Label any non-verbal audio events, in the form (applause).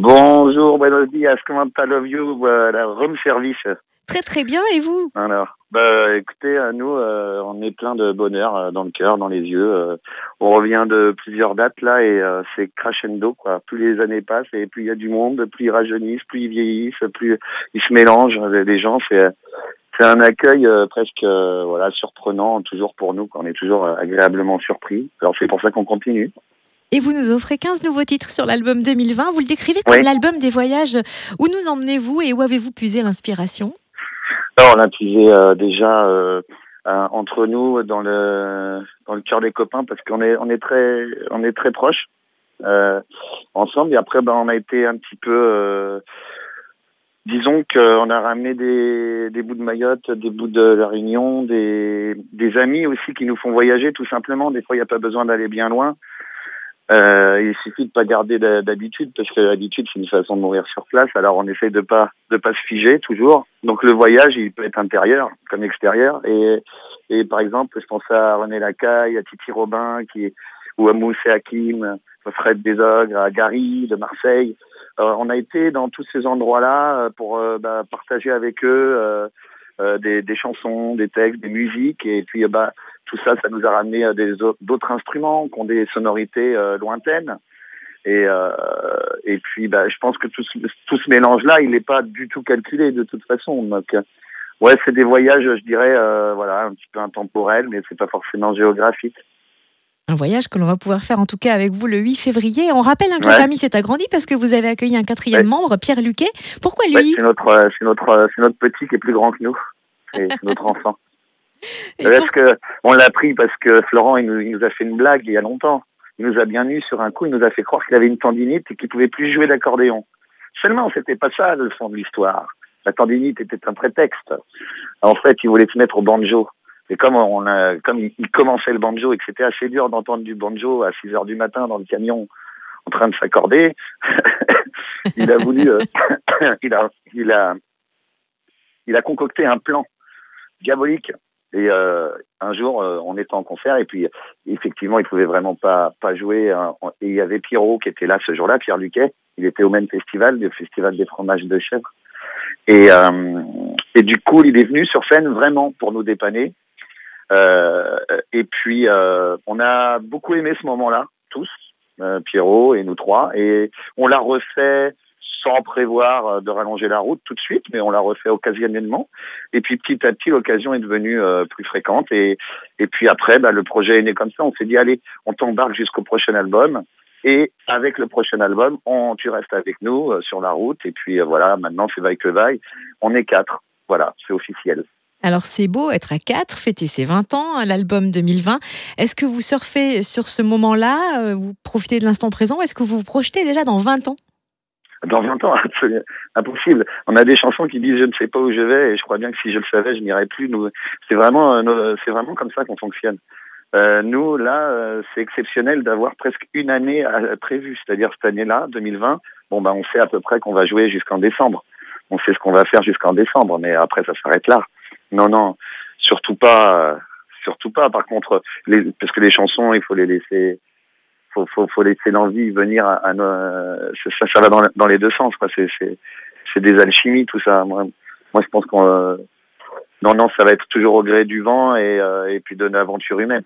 Bonjour, buenos días, comment allez-vous La room service? Très très bien, et vous? Alors, bah, écoutez, à nous, euh, on est plein de bonheur euh, dans le cœur, dans les yeux. euh, on revient de plusieurs dates là et euh, c'est crescendo quoi. Plus les années passent et plus il y a du monde, plus ils rajeunissent, plus ils vieillissent, plus ils se mélangent. Les, les gens, c'est c'est un accueil euh, presque euh, voilà surprenant toujours pour nous. quoi. On est toujours euh, agréablement surpris. Alors c'est pour ça qu'on continue. Et vous nous offrez 15 nouveaux titres sur l'album 2020. Vous le décrivez comme Oui. l'album des voyages. Où nous emmenez-vous et où avez-vous puisé l'inspiration? Alors, on a puisé euh, déjà euh, euh, entre nous dans le dans le cœur des copains parce qu'on est on est très on est très proches euh, ensemble et après ben on a été un petit peu disons qu'on a ramené des des bouts de Mayotte, des bouts de la Réunion, des des amis aussi qui nous font voyager tout simplement. Des fois il n'y a pas besoin d'aller bien loin. Euh, il suffit de pas garder d'habitude parce que l'habitude c'est une façon de mourir sur place. Alors on essaie de pas de pas se figer toujours. Donc le voyage il peut être intérieur comme extérieur. Et et par exemple je pense à René Lacaille, à Titi Robin qui ou à Moussé Hakim, à Fred Desogres, à Gary de Marseille. Euh, on a été dans tous ces endroits-là euh, pour euh, bah, partager avec eux euh, des, des chansons, des textes, des musiques et puis bah tout ça, ça nous a ramené à au- d'autres instruments qui ont des sonorités euh, lointaines. Et, euh, et puis, bah, je pense que tout ce, tout ce mélange-là, il n'est pas du tout calculé de toute façon. Donc, euh, ouais, c'est des voyages, je dirais, euh, voilà, un petit peu intemporels, mais c'est pas forcément géographique. Un voyage que l'on va pouvoir faire en tout cas avec vous le 8 février. On rappelle hein, que Ouais. la famille s'est agrandie parce que vous avez accueilli un quatrième Ouais. membre, Pierre Luquet. Pourquoi Ouais, lui? c'est notre, euh, c'est notre, euh, notre petit qui est plus grand que nous. C'est notre (laughs) enfant. Pour- que on l'a pris parce que Florent, il nous, il nous a fait une blague il y a longtemps. Il nous a bien eu sur un coup, il nous a fait croire qu'il avait une tendinite et qu'il pouvait plus jouer d'accordéon. Seulement, c'était pas ça le fond de l'histoire. La tendinite était un prétexte. En fait, il voulait se mettre au banjo. Et comme on a, comme il, il commençait le banjo et que c'était assez dur d'entendre du banjo à 6 heures du matin dans le camion en train de s'accorder, (laughs) il a voulu, euh, (coughs) il a, il a, il a concocté un plan diabolique. Et euh, un jour, euh, on était en concert et puis effectivement, il pouvait vraiment pas pas jouer. hein. Et il y avait Pierrot qui était là ce jour-là, Pierre Luquet. Il était au même festival, le festival des fromages de chèvre. Et euh, et du coup, il est venu sur scène vraiment pour nous dépanner. Euh, et puis, euh, on a beaucoup aimé ce moment-là, tous, euh, Pierrot et nous trois. Et on l'a refait sans prévoir euh, de rallonger la route tout de suite, mais on l'a refait occasionnellement. Et puis petit à petit, l'occasion est devenue euh, plus fréquente. Et, et puis après, bah, le projet est né comme ça. On s'est dit, allez, on t'embarque jusqu'au prochain album. Et avec le prochain album, on, tu restes avec nous euh, sur la route. Et puis voilà, maintenant c'est vaille que vaille. On est quatre. Voilà, c'est officiel. Alors c'est beau être à 4, fêter ses 20 ans, hein, l'album 2020. Est-ce que vous surfez sur ce moment-là Vous profitez de l'instant présent Est-ce que vous vous projetez déjà dans 20 ans? Dans 20 ans, (laughs) impossible. On a des chansons qui disent je ne sais pas où je vais et je crois bien que si je le savais, je n'irais plus. C'est vraiment, euh, c'est vraiment comme ça qu'on fonctionne. Euh, nous, là, euh, c'est exceptionnel d'avoir presque une année à- prévue, c'est-à-dire cette année-là, 2020. Bon, ben, on sait à peu près qu'on va jouer jusqu'en décembre. On sait ce qu'on va faire jusqu'en décembre, mais après, ça s'arrête là. Non, non, surtout pas, euh, surtout pas. Par contre, les, parce que les chansons, il faut les laisser, faut, faut, faut laisser l'envie venir à, à ça, ça, va dans, les deux sens, quoi. C'est, c'est, c'est des alchimies, tout ça. Moi, moi, je pense qu'on, euh, non, non, ça va être toujours au gré du vent et, euh, puis de l'aventure humaine.